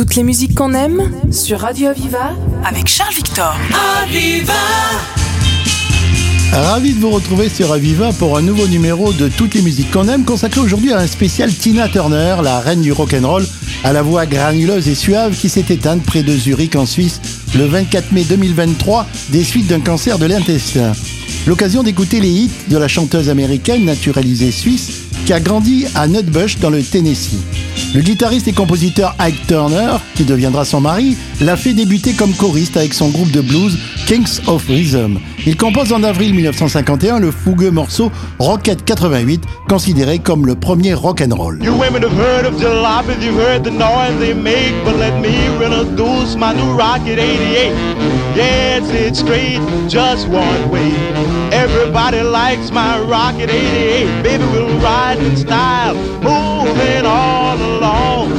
Toutes les musiques qu'on aime sur Radio Aviva avec Charles Victor. Aviva Ravi de vous retrouver sur Aviva pour un nouveau numéro de Toutes les musiques qu'on aime, consacré aujourd'hui à un spécial Tina Turner, la reine du rock'n'roll, à la voix granuleuse et suave qui s'est éteinte près de Zurich en Suisse le 24 mai 2023 des suites d'un cancer de l'intestin. L'occasion d'écouter les hits de la chanteuse américaine naturalisée suisse qui a grandi à Nutbush dans le Tennessee. Le guitariste et compositeur Ike Turner, qui deviendra son mari, l'a fait débuter comme choriste avec son groupe de blues Kings of Rhythm. Il compose en avril 1951 le fougueux morceau Rocket 88, considéré comme le premier rock and roll. You women have heard of jalopies, you've heard the noise they make, but let me introduce my new Rocket 88. Yeah, it's, it's straight, just one way. Everybody likes my Rocket 88. Baby, we'll ride in style, moving all along.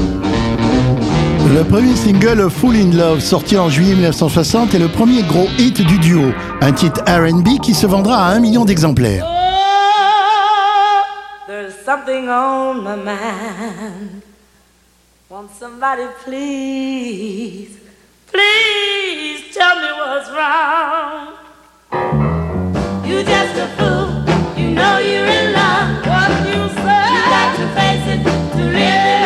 Le premier single Full in Love, sorti en juillet 1960, est le premier gros hit du duo, un titre RB qui se vendra à un million d'exemplaires. Oh, there's something on my mind. Won't somebody please, please tell me what's wrong? you're just to live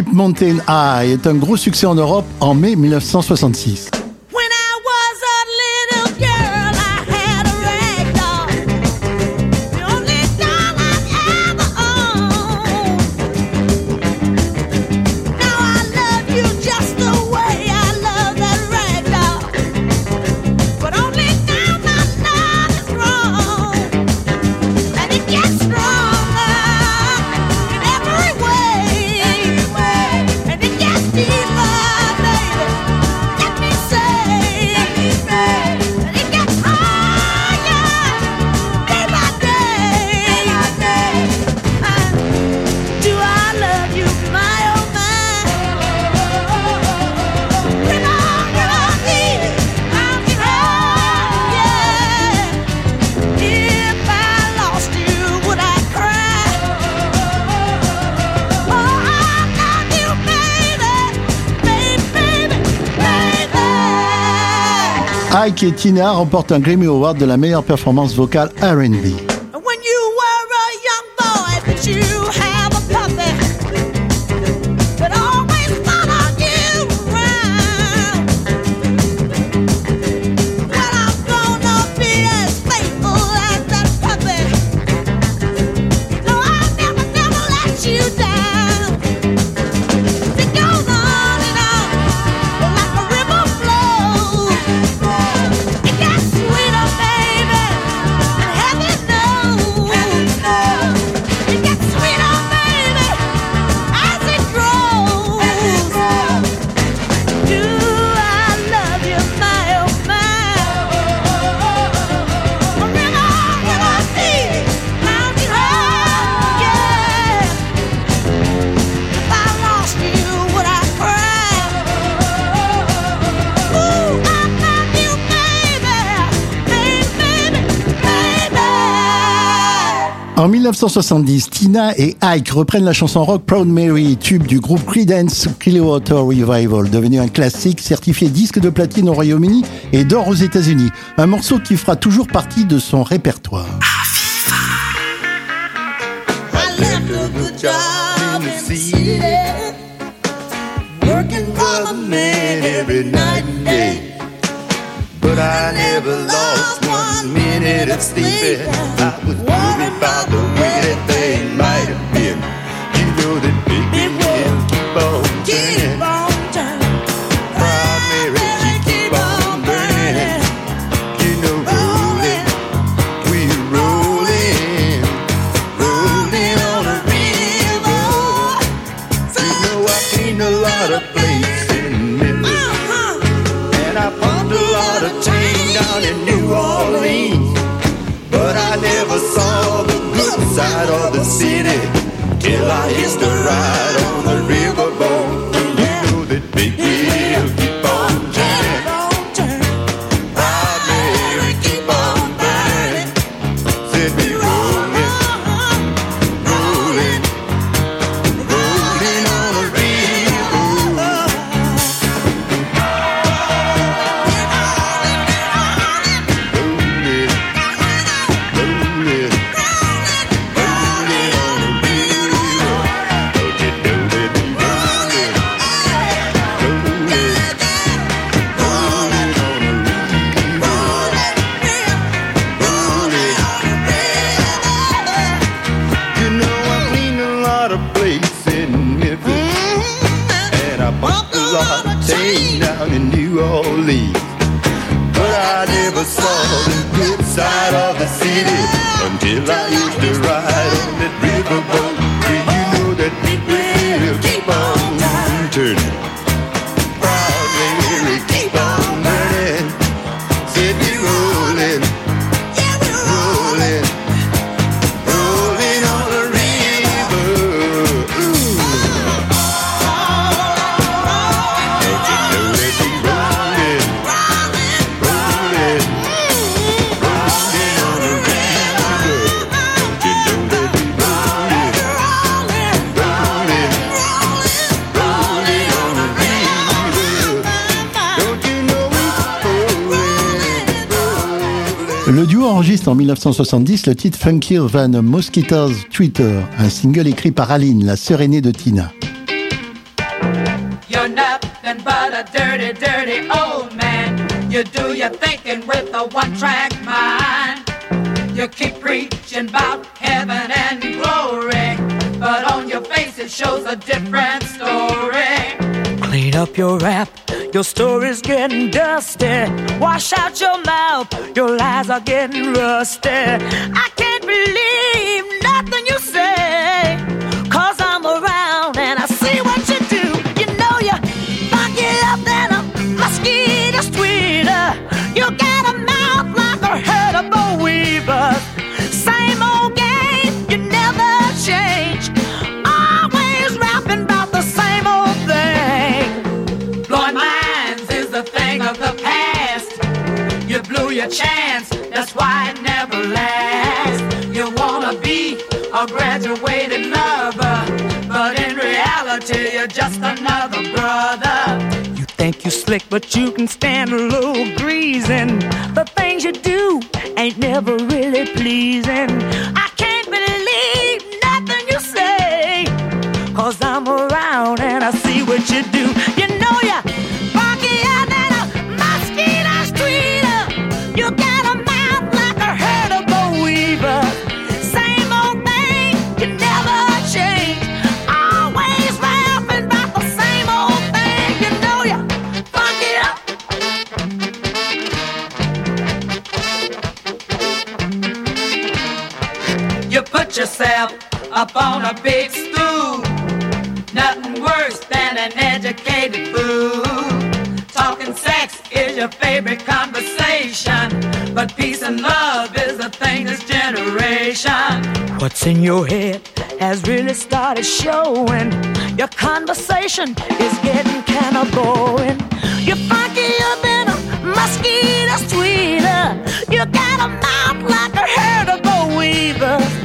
Mountain High est un gros succès en Europe en mai 1966. Baby. Ike et Tina remportent un Grammy Award de la meilleure performance vocale R&B. 1970, Tina et Ike reprennent la chanson rock Proud Mary, tube du groupe Creedence Clearwater Revival, devenu un classique certifié disque de platine au Royaume-Uni et d'or aux États-Unis. Un morceau qui fera toujours partie de son répertoire. But I never lost one minute of sleeping. I was worried about the way that they might have inside of the city. tune. En 1970 le titre Funkier Than Mosquitoes Twitter, un single écrit par Aline, la sœur aînée de Tina. You're nothing but a dirty, dirty old man. You do your thinking with a one-track mind. You keep preaching about heaven and glory, but on your face it shows a different story. Up your rap, your story's getting dusty. Wash out your mouth, your lies are getting rusty. I can't believe nothing you say, cause I'm around and I see what you do. You know you fuck it up than a mosquito's tweeter. You got a mouth like a herd of weavers. Your chance, that's why it never lasts. You wanna be a graduated lover, but in reality, you're just another brother. You think you slick, but you can stand a little greasing. The things you do ain't never really pleasing. I can't believe nothing you say, cause I'm around and I see what you do. You know ya, yourself up on a big stool. Nothing worse than an educated fool. Talking sex is your favorite conversation. But peace and love is the thing this generation. What's in your head has really started showing. Your conversation is getting kinda boring. You're funkier than a mosquito's tweeter. You got a mouth like a herd of weavers.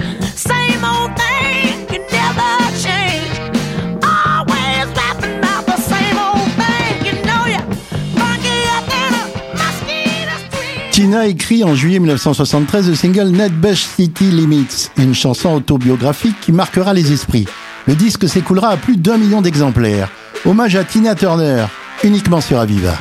Tina écrit en juillet 1973 le single Net Bush City Limits, une chanson autobiographique qui marquera les esprits. Le disque s'écoulera à plus d'un million d'exemplaires. Hommage à Tina Turner, uniquement sur Aviva.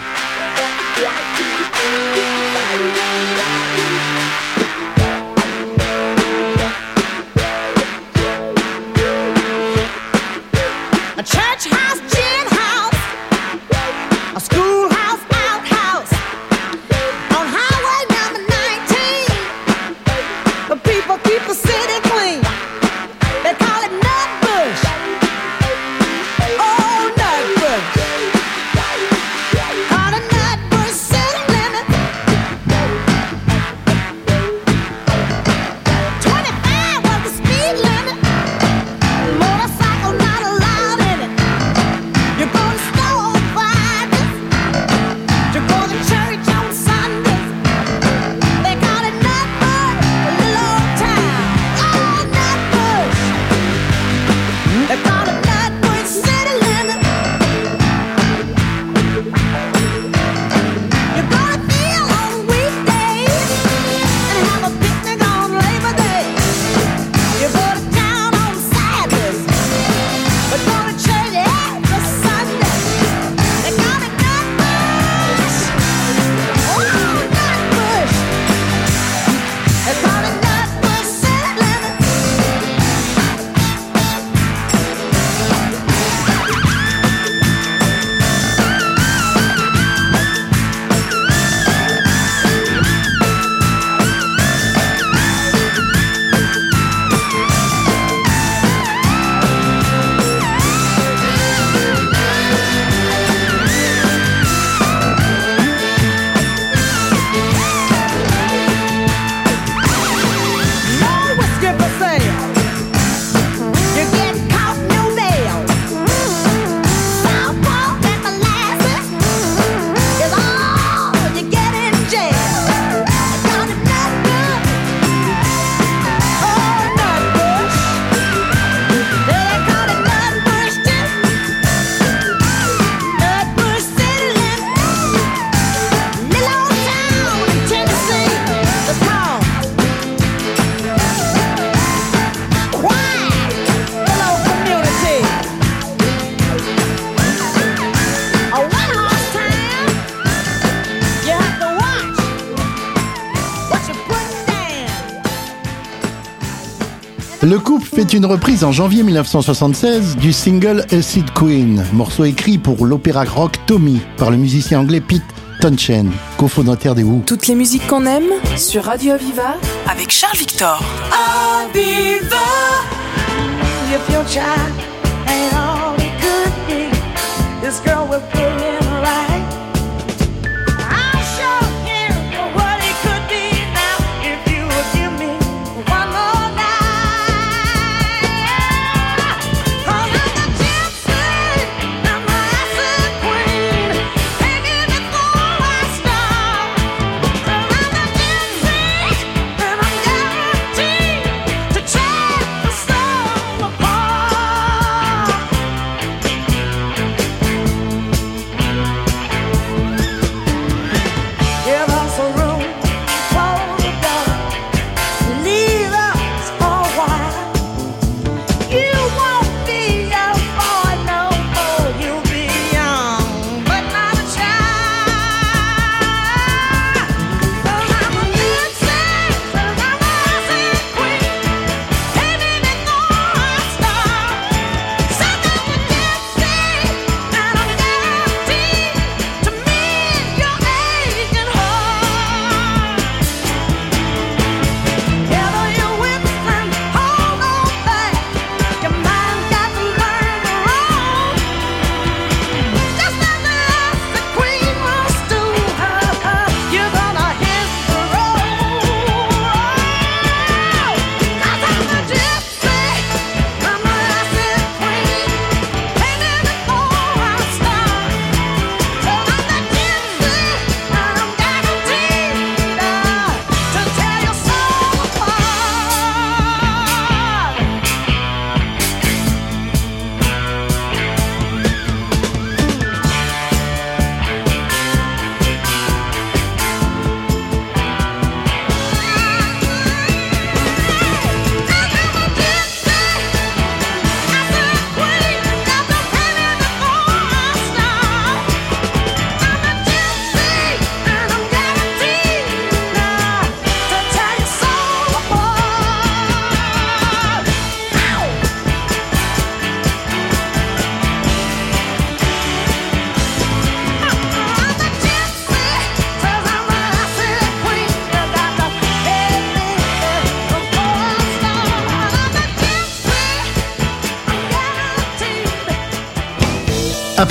Fait une reprise en janvier 1976 du single Acid Queen, morceau écrit pour l'opéra rock Tommy par le musicien anglais Pete Townshend, cofondateur des Who. Toutes les musiques qu'on aime sur Radio Aviva avec Charles Victor. Aviva,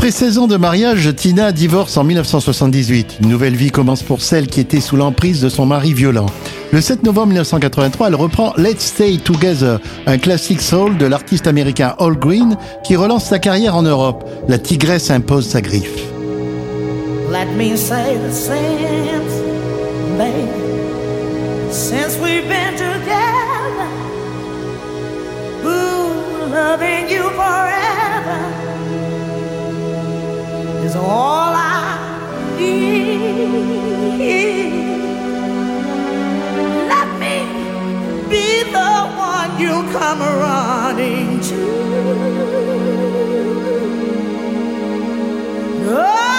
Après 16 ans de mariage, Tina divorce en 1978. Une nouvelle vie commence pour celle qui était sous l'emprise de son mari violent. Le 7 novembre 1983, elle reprend Let's Stay Together, un classique soul de l'artiste américain Al Green qui relance sa carrière en Europe. La tigresse impose sa griffe. Let me say the since, baby, since we've been together, ooh, loving you forever all I need. Let me be the one you come running to. I'll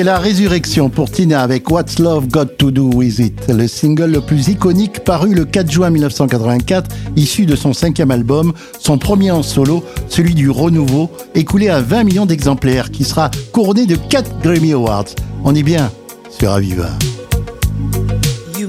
C'est la résurrection pour Tina avec What's Love Got to Do With It, le single le plus iconique paru le 4 juin 1984, issu de son cinquième album, son premier en solo, celui du renouveau, écoulé à 20 millions d'exemplaires, qui sera couronné de 4 Grammy Awards. On est bien sur Aviva. You.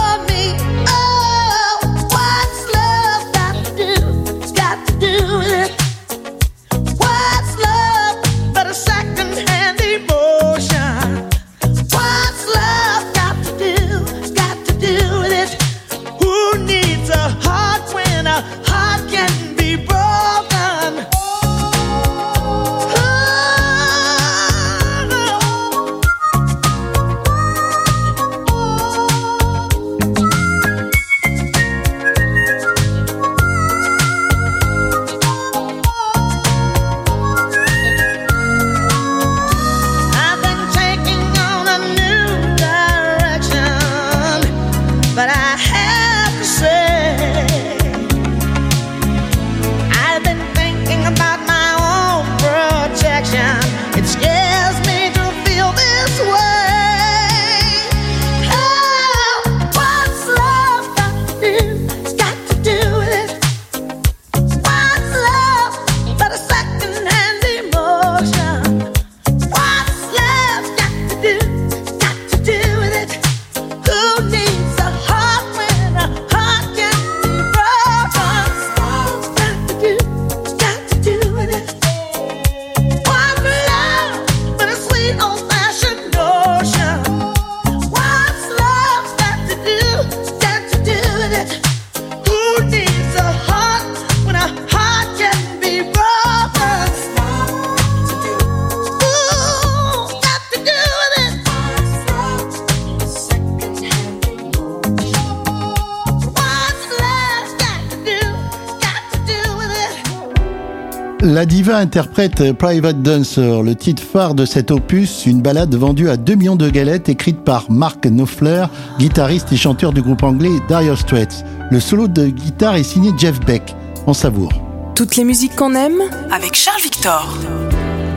interprète Private Dancer, le titre phare de cet opus, une balade vendue à 2 millions de galettes écrite par Mark Knopfler, guitariste et chanteur du groupe anglais Dire Straits. Le solo de guitare est signé Jeff Beck. On savoure. Toutes les musiques qu'on aime avec Charles Victor.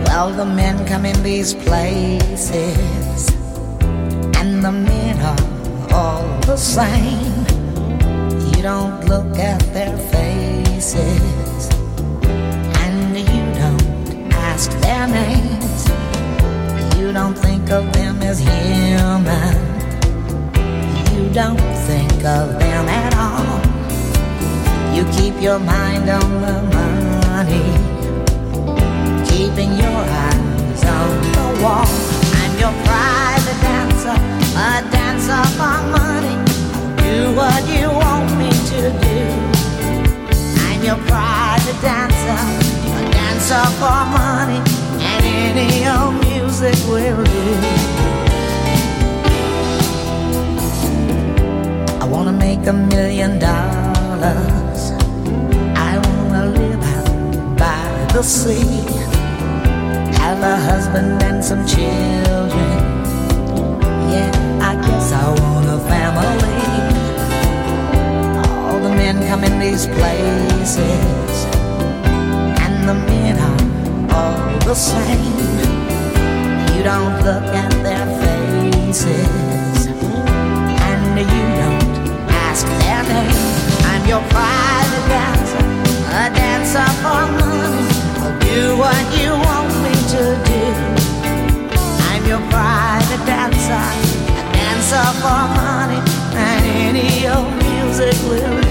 Well, the men come in these places and the men are all the same. You don't look at their faces. Think of them as human. You don't think of them at all. You keep your mind on the money, keeping your eyes on the wall. I'm your private dancer, a dancer for money. Do what you want me to do. I'm your private dancer a dancer for money, any old music will do. I wanna make a million dollars. I wanna live out by the sea. Have a husband and some children. Yeah, I guess I want a family. All the men come in these places, and the men are the same. You don't look at their faces, and you don't ask their name. I'm your private dancer, a dancer for money. I'll do what you want me to do. I'm your private dancer, a dancer for money, and any old music will do.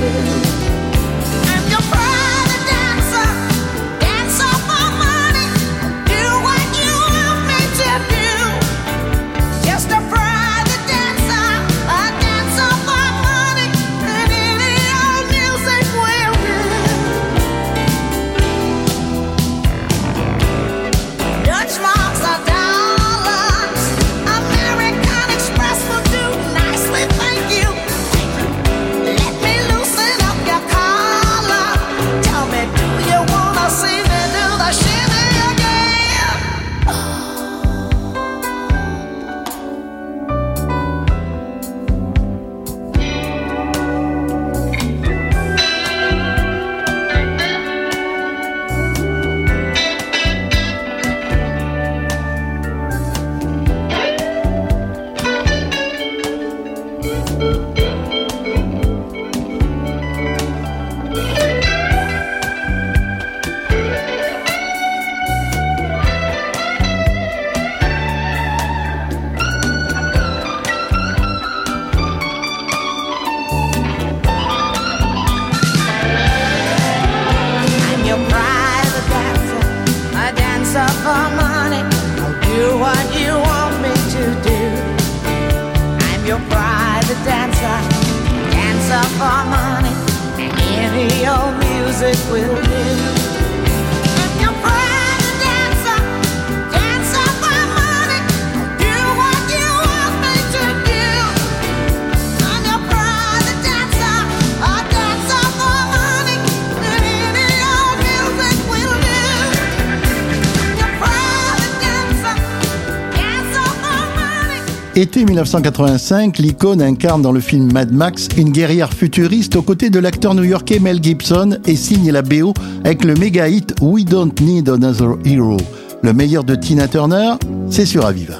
Été 1985, l'icône incarne dans le film Mad Max une guerrière futuriste aux côtés de l'acteur new-yorkais Mel Gibson et signe la BO avec le méga hit We Don't Need Another Hero. Le meilleur de Tina Turner, c'est sur Aviva.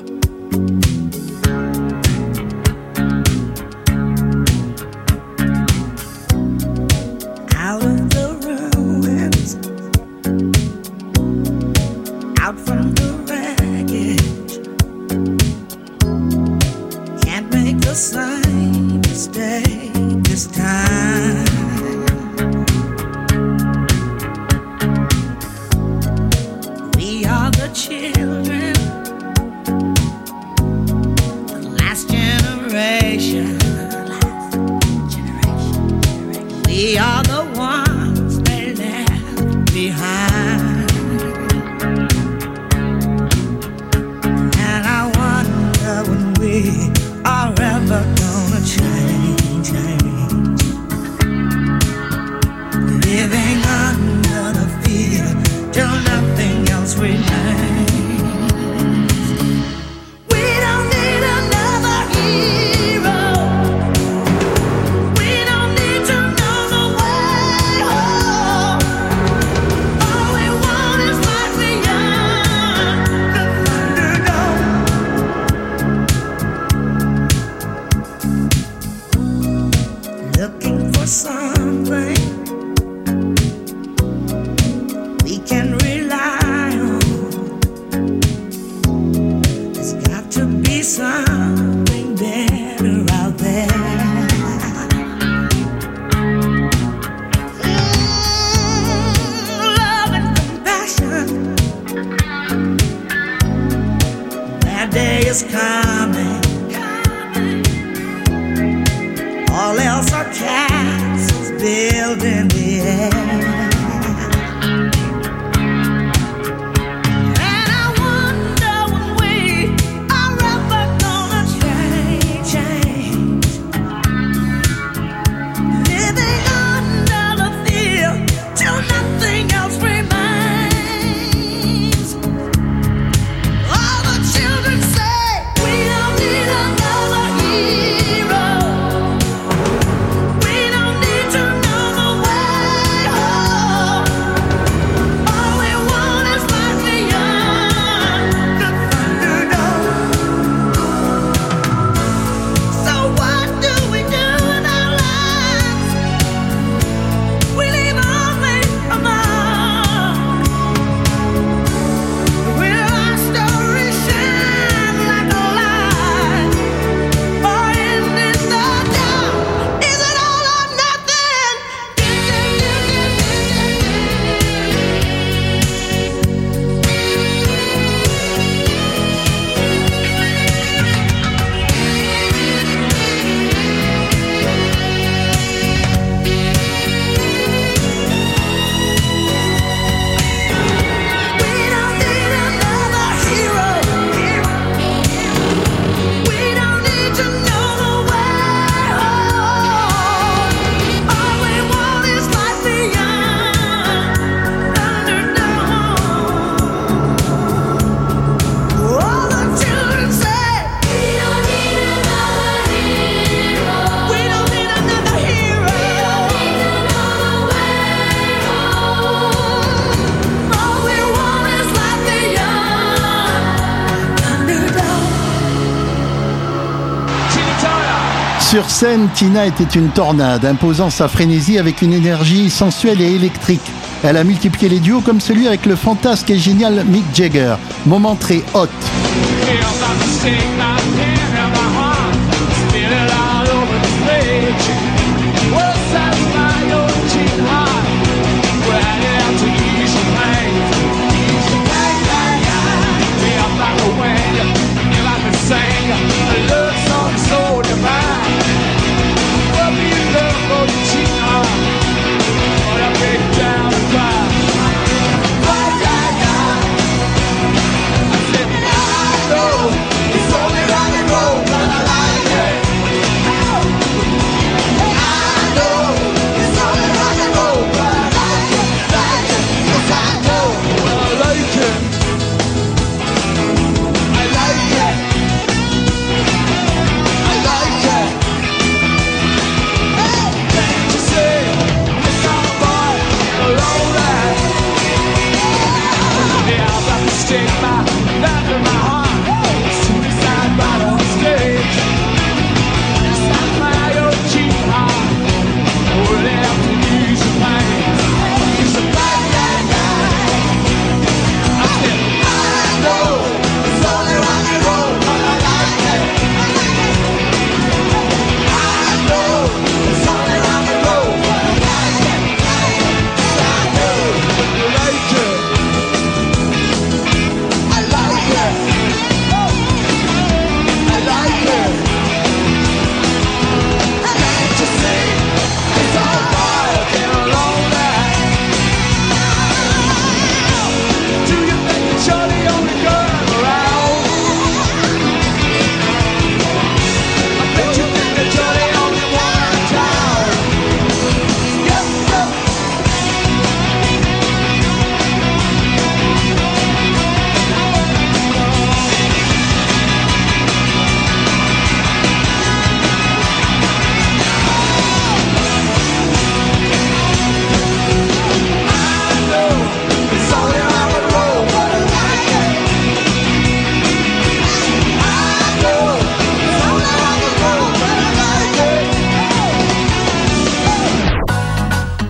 Tina était une tornade, imposant sa frénésie avec une énergie sensuelle et électrique. Elle a multiplié les duos comme celui avec le fantasque et génial Mick Jagger. Moment très hot.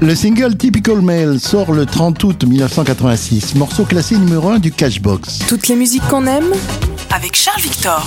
Le single Typical Male sort le 30 août 1986, morceau classé numéro 1 du Cashbox. Toutes les musiques qu'on aime avec Charles Victor.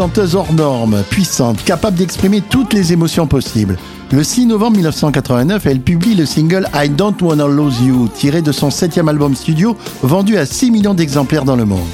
chanteuse hors norme, puissante, capable d'exprimer toutes les émotions possibles. Le 6 novembre 1989, elle publie le single I Don't Wanna Lose You, tiré de son septième album studio, vendu à 6 millions d'exemplaires dans le monde.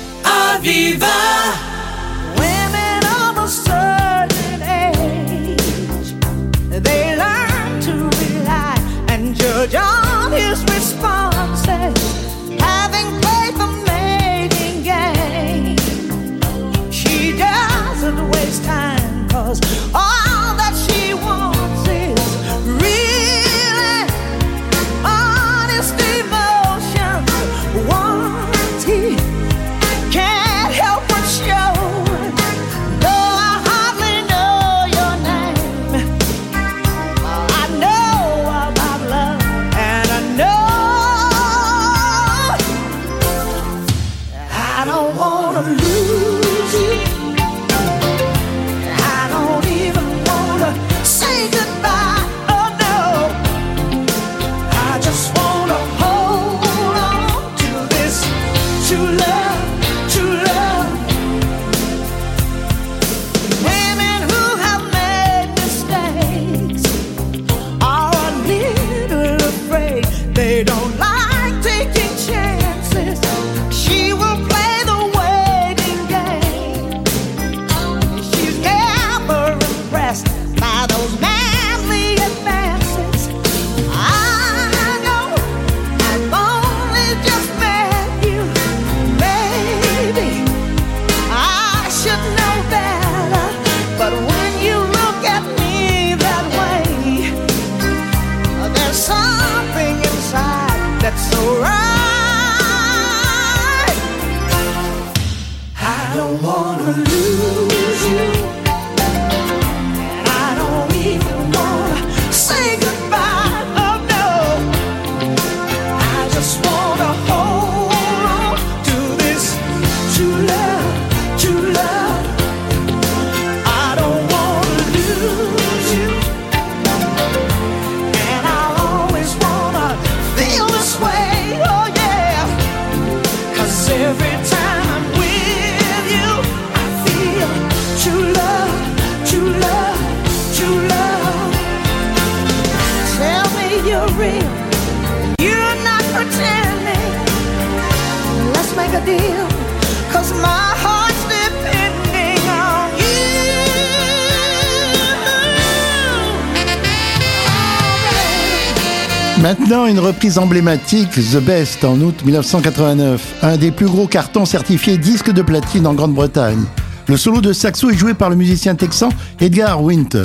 Maintenant, une reprise emblématique, The Best, en août 1989. Un des plus gros cartons certifiés disque de platine en Grande-Bretagne. Le solo de saxo est joué par le musicien texan Edgar Winter.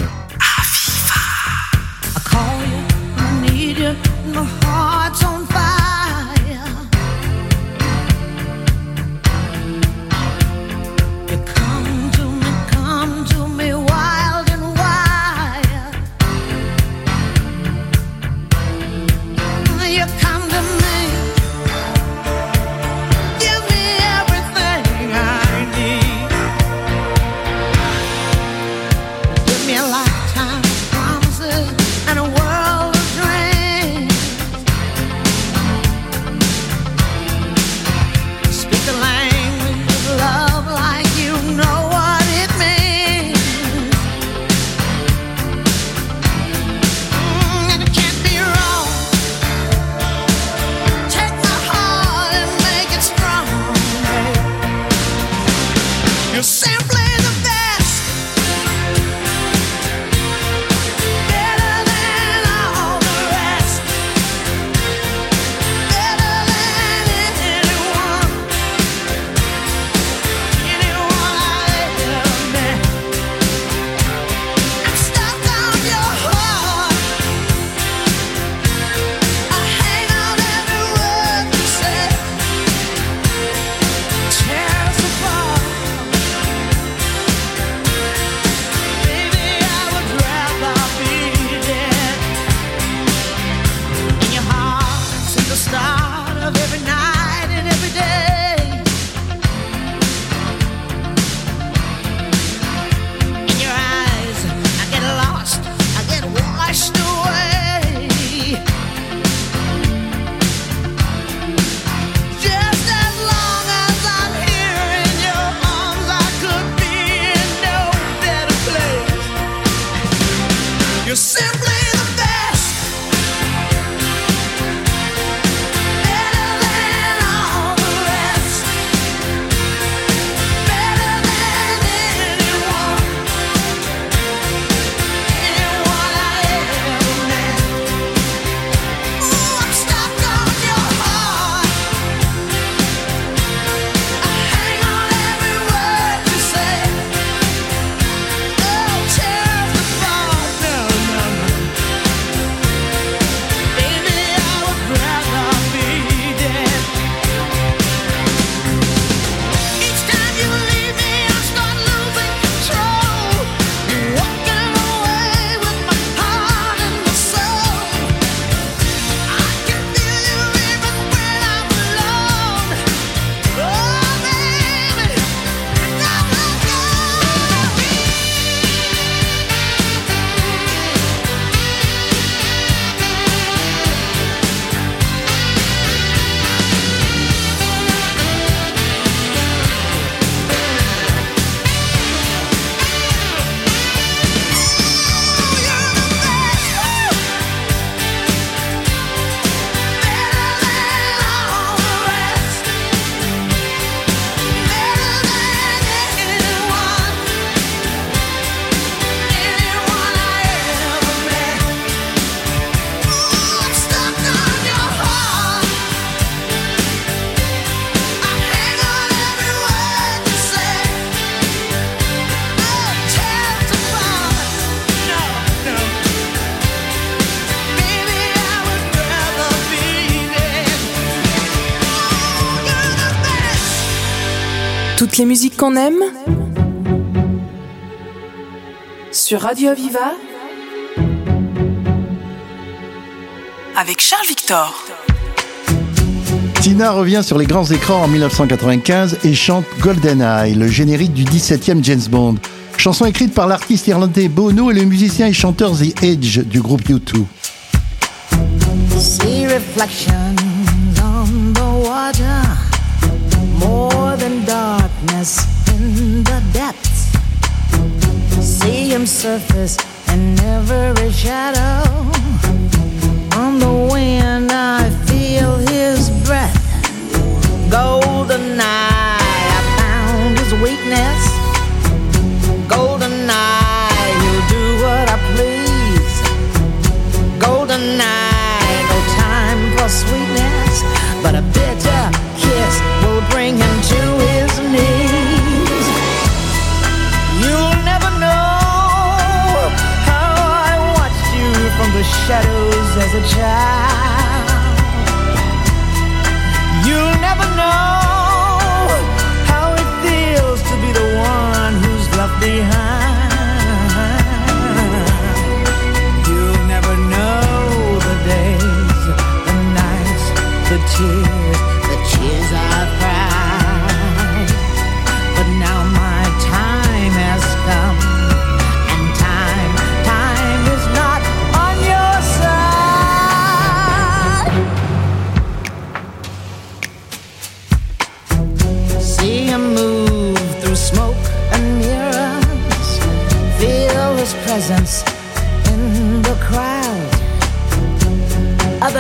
Qu'on aime sur Radio Aviva avec Charles Victor. Tina revient sur les grands écrans en 1995 et chante GoldenEye, le générique du 17e James Bond. Chanson écrite par l'artiste irlandais Bono et le musicien et chanteur The Edge du groupe U2. See reflections on the water, more than darkness in the depths. See him surface in every shadow. On the wind, I feel his breath. Golden eye, I found his weakness. As a child.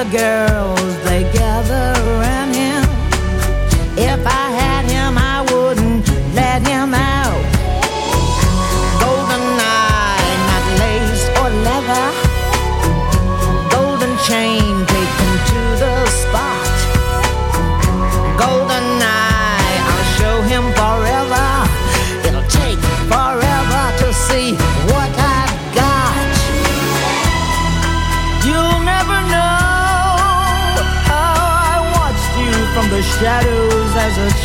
Other girls, they gather around him. If I had him, I wouldn't let him out. Golden eye, not lace or leather. Golden chain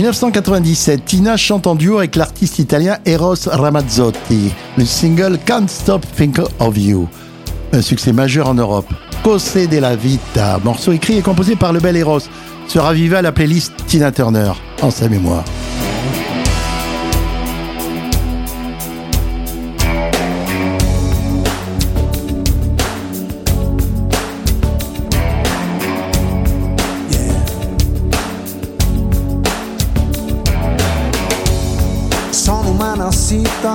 1997, Tina chante en duo avec l'artiste italien Eros Ramazzotti. Le single Can't Stop Think of You. Un succès majeur en Europe. Cose della Vita, morceau écrit et composé par le bel Eros, sera vivé à la playlist Tina Turner, en sa mémoire.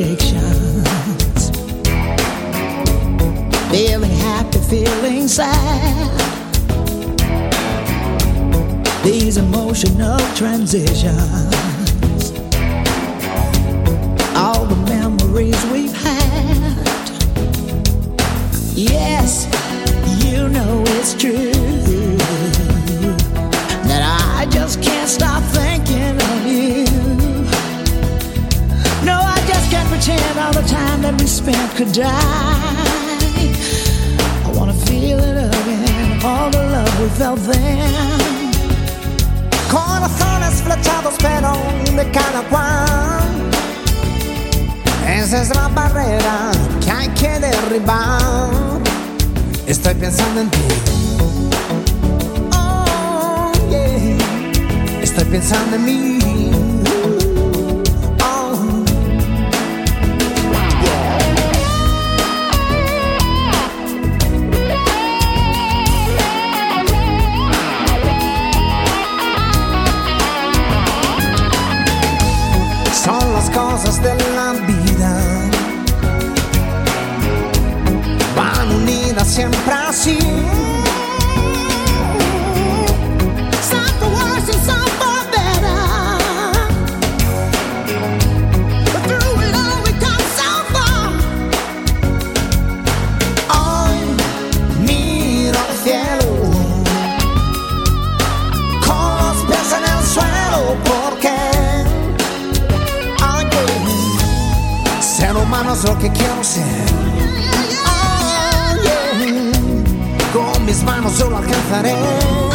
contradictions. Feeling happy, feeling sad. These emotional transitions. Es la barrera que hay que derribar. Estoy pensando en ti. Oh, yeah. Estoy pensando en mí. Humano es lo que quiero ser. manos solo alcanzaré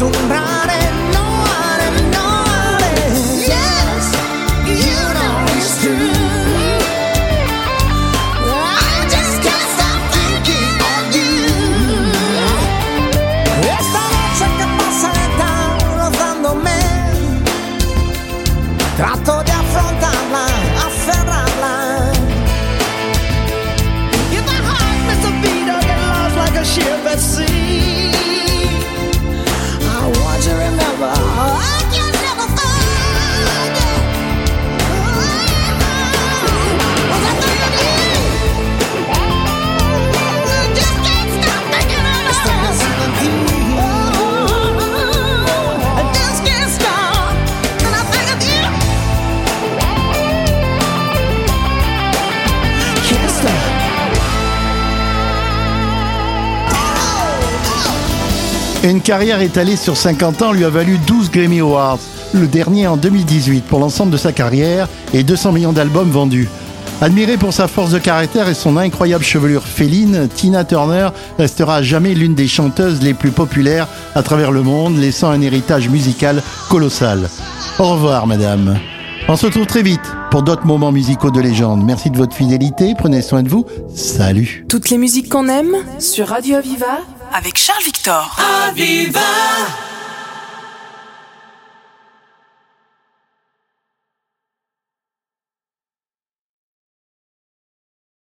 sombra. Carrière étalée sur 50 ans lui a valu 12 Grammy Awards, le dernier en 2018 pour l'ensemble de sa carrière et 200 millions d'albums vendus. Admirée pour sa force de caractère et son incroyable chevelure féline, Tina Turner restera jamais l'une des chanteuses les plus populaires à travers le monde, laissant un héritage musical colossal. Au revoir, madame. On se retrouve très vite pour d'autres moments musicaux de légende. Merci de votre fidélité, prenez soin de vous. Salut. Toutes les musiques qu'on aime sur Radio Aviva avec Charles Victor.